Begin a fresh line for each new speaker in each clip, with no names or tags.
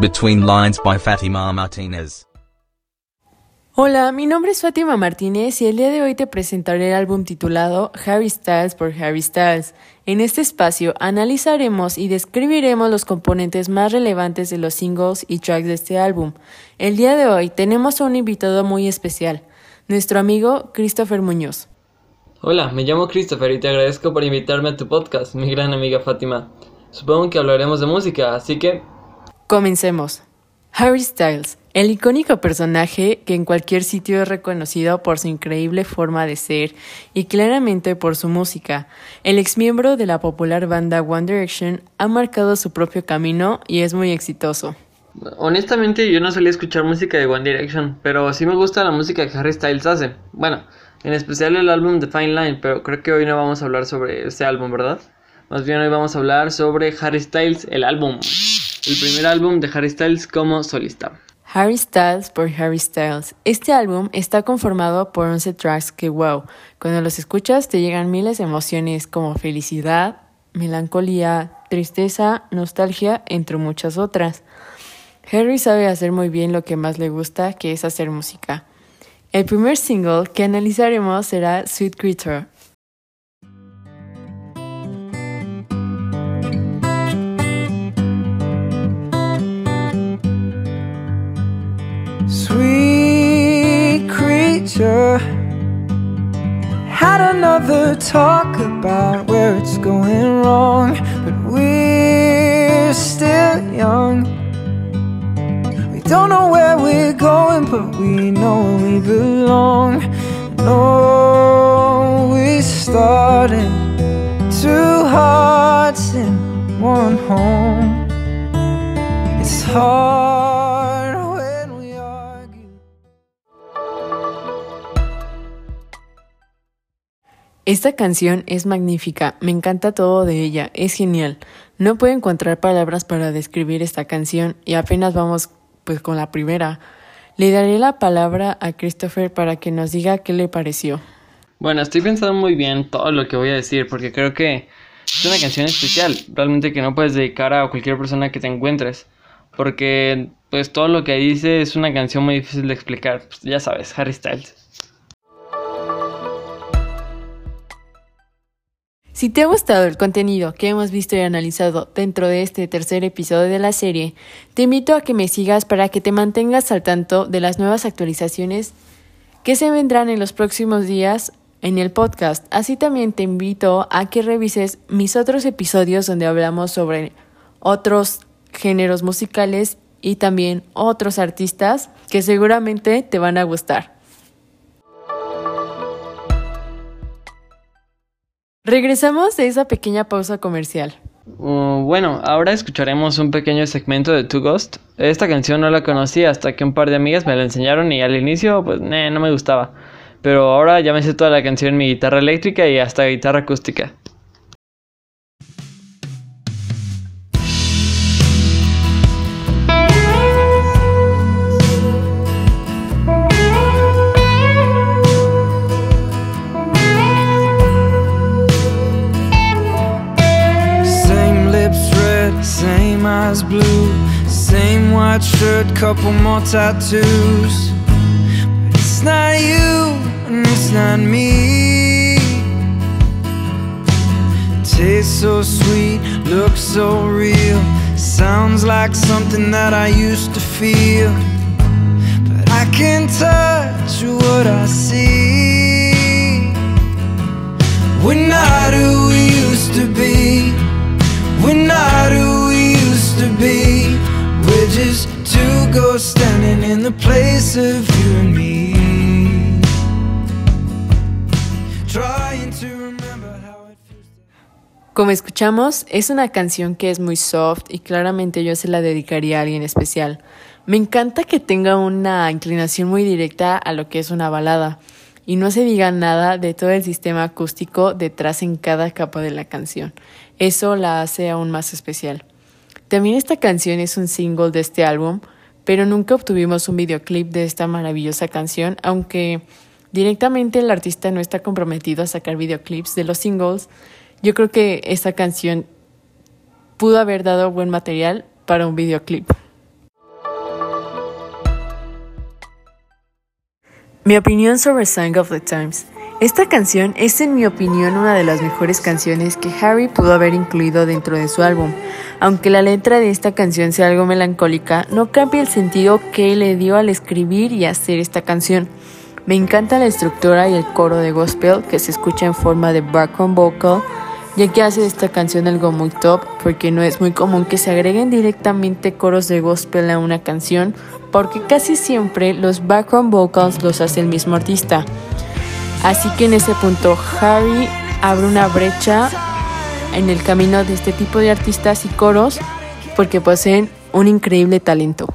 Between Lines by Fatima Martinez.
Hola, mi nombre es Fátima Martínez y el día de hoy te presentaré el álbum titulado Harry Styles por Harry Styles. En este espacio analizaremos y describiremos los componentes más relevantes de los singles y tracks de este álbum. El día de hoy tenemos a un invitado muy especial, nuestro amigo Christopher Muñoz.
Hola, me llamo Christopher y te agradezco por invitarme a tu podcast, mi gran amiga Fátima. Supongo que hablaremos de música, así que...
Comencemos. Harry Styles, el icónico personaje que en cualquier sitio es reconocido por su increíble forma de ser y claramente por su música. El exmiembro de la popular banda One Direction ha marcado su propio camino y es muy exitoso.
Honestamente yo no solía escuchar música de One Direction, pero sí me gusta la música que Harry Styles hace. Bueno, en especial el álbum The Fine Line, pero creo que hoy no vamos a hablar sobre ese álbum, ¿verdad? Más bien hoy vamos a hablar sobre Harry Styles, el álbum el primer álbum de Harry Styles como solista.
Harry Styles por Harry Styles. Este álbum está conformado por 11 tracks que, wow, cuando los escuchas te llegan miles de emociones como felicidad, melancolía, tristeza, nostalgia, entre muchas otras. Harry sabe hacer muy bien lo que más le gusta, que es hacer música. El primer single que analizaremos será Sweet Creature,
Had another talk about where it's going wrong, but we're still young. We don't know where we're going, but we know we belong. No, we started two hearts in one home. It's hard.
Esta canción es magnífica, me encanta todo de ella, es genial. No puedo encontrar palabras para describir esta canción y apenas vamos pues con la primera. Le daré la palabra a Christopher para que nos diga qué le pareció.
Bueno, estoy pensando muy bien todo lo que voy a decir porque creo que es una canción especial, realmente que no puedes dedicar a cualquier persona que te encuentres, porque pues todo lo que dice es una canción muy difícil de explicar, pues, ya sabes, Harry Styles.
Si te ha gustado el contenido que hemos visto y analizado dentro de este tercer episodio de la serie, te invito a que me sigas para que te mantengas al tanto de las nuevas actualizaciones que se vendrán en los próximos días en el podcast. Así también te invito a que revises mis otros episodios donde hablamos sobre otros géneros musicales y también otros artistas que seguramente te van a gustar. Regresamos de esa pequeña pausa comercial.
Uh, bueno, ahora escucharemos un pequeño segmento de Two Ghost. Esta canción no la conocí hasta que un par de amigas me la enseñaron y al inicio pues no me gustaba. Pero ahora ya me sé toda la canción en mi guitarra eléctrica y hasta guitarra acústica.
Eyes blue. Same white shirt, couple more tattoos. But it's not you and it's not me. Tastes so sweet, looks so real. Sounds like something that I used to feel. But I can't touch what I see in the place of you and.
Como escuchamos, es una canción que es muy soft y claramente yo se la dedicaría a alguien especial. Me encanta que tenga una inclinación muy directa a lo que es una balada y no se diga nada de todo el sistema acústico detrás en cada capa de la canción. Eso la hace aún más especial. También esta canción es un single de este álbum, pero nunca obtuvimos un videoclip de esta maravillosa canción, aunque directamente el artista no está comprometido a sacar videoclips de los singles, yo creo que esta canción pudo haber dado buen material para un videoclip. Mi opinión sobre Song of the Times. Esta canción es en mi opinión una de las mejores canciones que Harry pudo haber incluido dentro de su álbum. Aunque la letra de esta canción sea algo melancólica, no cambia el sentido que le dio al escribir y hacer esta canción. Me encanta la estructura y el coro de gospel que se escucha en forma de background vocal, ya que hace de esta canción algo muy top porque no es muy común que se agreguen directamente coros de gospel a una canción, porque casi siempre los background vocals los hace el mismo artista. Así que en ese punto Harry abre una brecha en el camino de este tipo de artistas y coros porque poseen un increíble talento.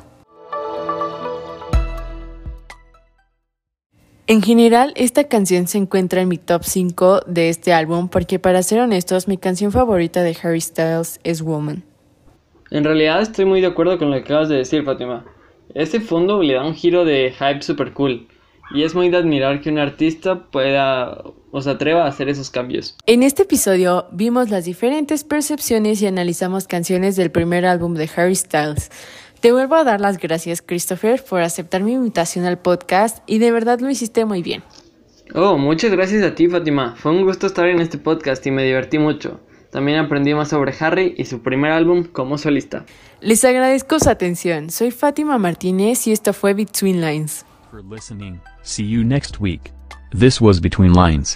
En general, esta canción se encuentra en mi top 5 de este álbum porque para ser honestos, mi canción favorita de Harry Styles es Woman.
En realidad estoy muy de acuerdo con lo que acabas de decir, Fátima. Este fondo le da un giro de hype super cool. Y es muy de admirar que un artista pueda o se atreva a hacer esos cambios.
En este episodio vimos las diferentes percepciones y analizamos canciones del primer álbum de Harry Styles. Te vuelvo a dar las gracias, Christopher, por aceptar mi invitación al podcast y de verdad lo hiciste muy bien.
Oh, muchas gracias a ti, Fátima. Fue un gusto estar en este podcast y me divertí mucho. También aprendí más sobre Harry y su primer álbum como solista.
Les agradezco su atención. Soy Fátima Martínez y esto fue Between Lines.
For listening. See you next week. This was Between Lines.